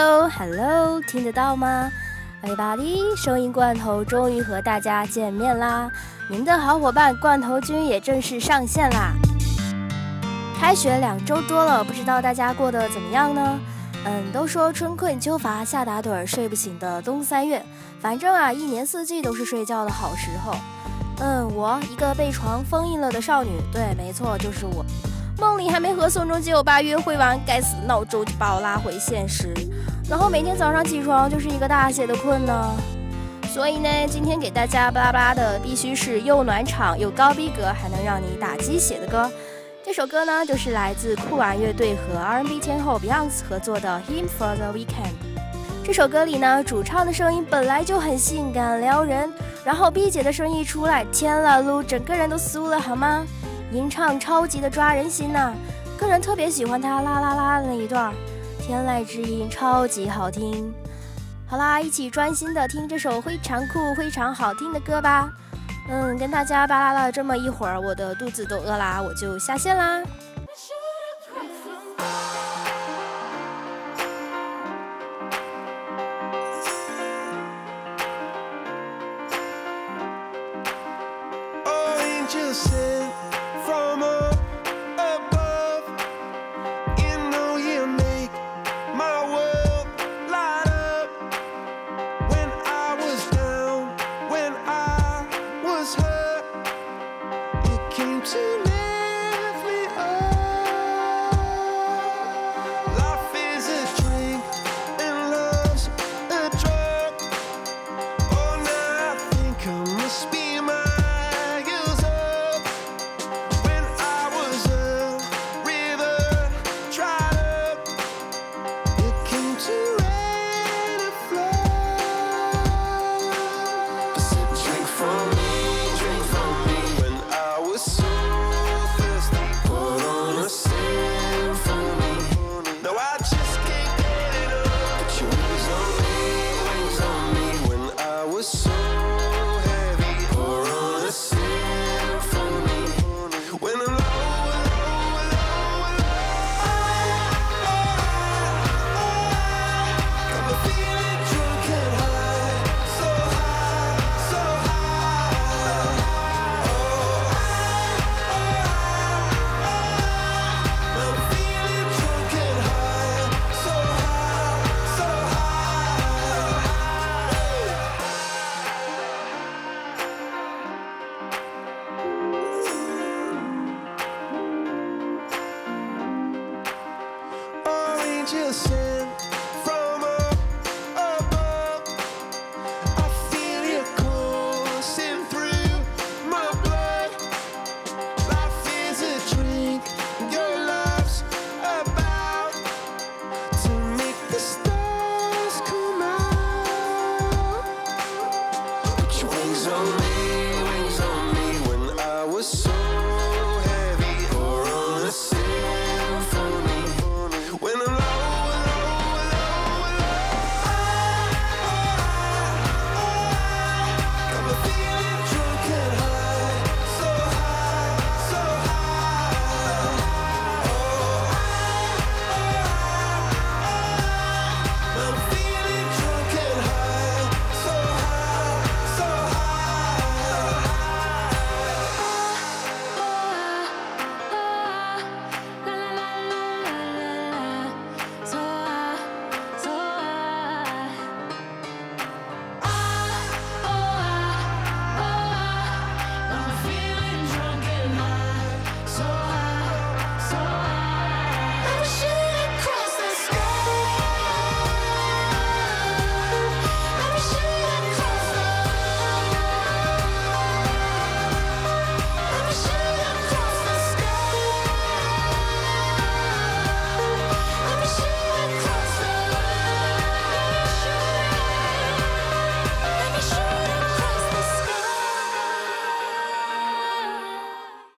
Hello，Hello，听得到吗？Everybody，声音罐头终于和大家见面啦！您的好伙伴罐头君也正式上线啦！开学两周多了，不知道大家过得怎么样呢？嗯，都说春困秋乏夏打盹儿睡不醒的冬三月，反正啊，一年四季都是睡觉的好时候。嗯，我一个被床封印了的少女，对，没错，就是我。梦里还没和宋仲基欧巴约会完，该死的闹钟就把我拉回现实，然后每天早上起床就是一个大写的困呢。所以呢，今天给大家巴拉巴拉的必须是又暖场又高逼格，还能让你打鸡血的歌。这首歌呢，就是来自酷玩乐队和 R&B 天后 Beyonce 合作的《Him for the Weekend》。这首歌里呢，主唱的声音本来就很性感撩人，然后 B 姐的声音一出来，天啦噜，整个人都酥了，好吗？吟唱超级的抓人心呐，个人特别喜欢他啦啦啦的那一段，天籁之音超级好听。好啦，一起专心的听这首非常酷、非常好听的歌吧。嗯，跟大家巴拉了这么一会儿，我的肚子都饿啦，我就下线啦。to angel sent. I feel coursing through my blood. Life is a your love's about to make the stars come out. Put your wings on me.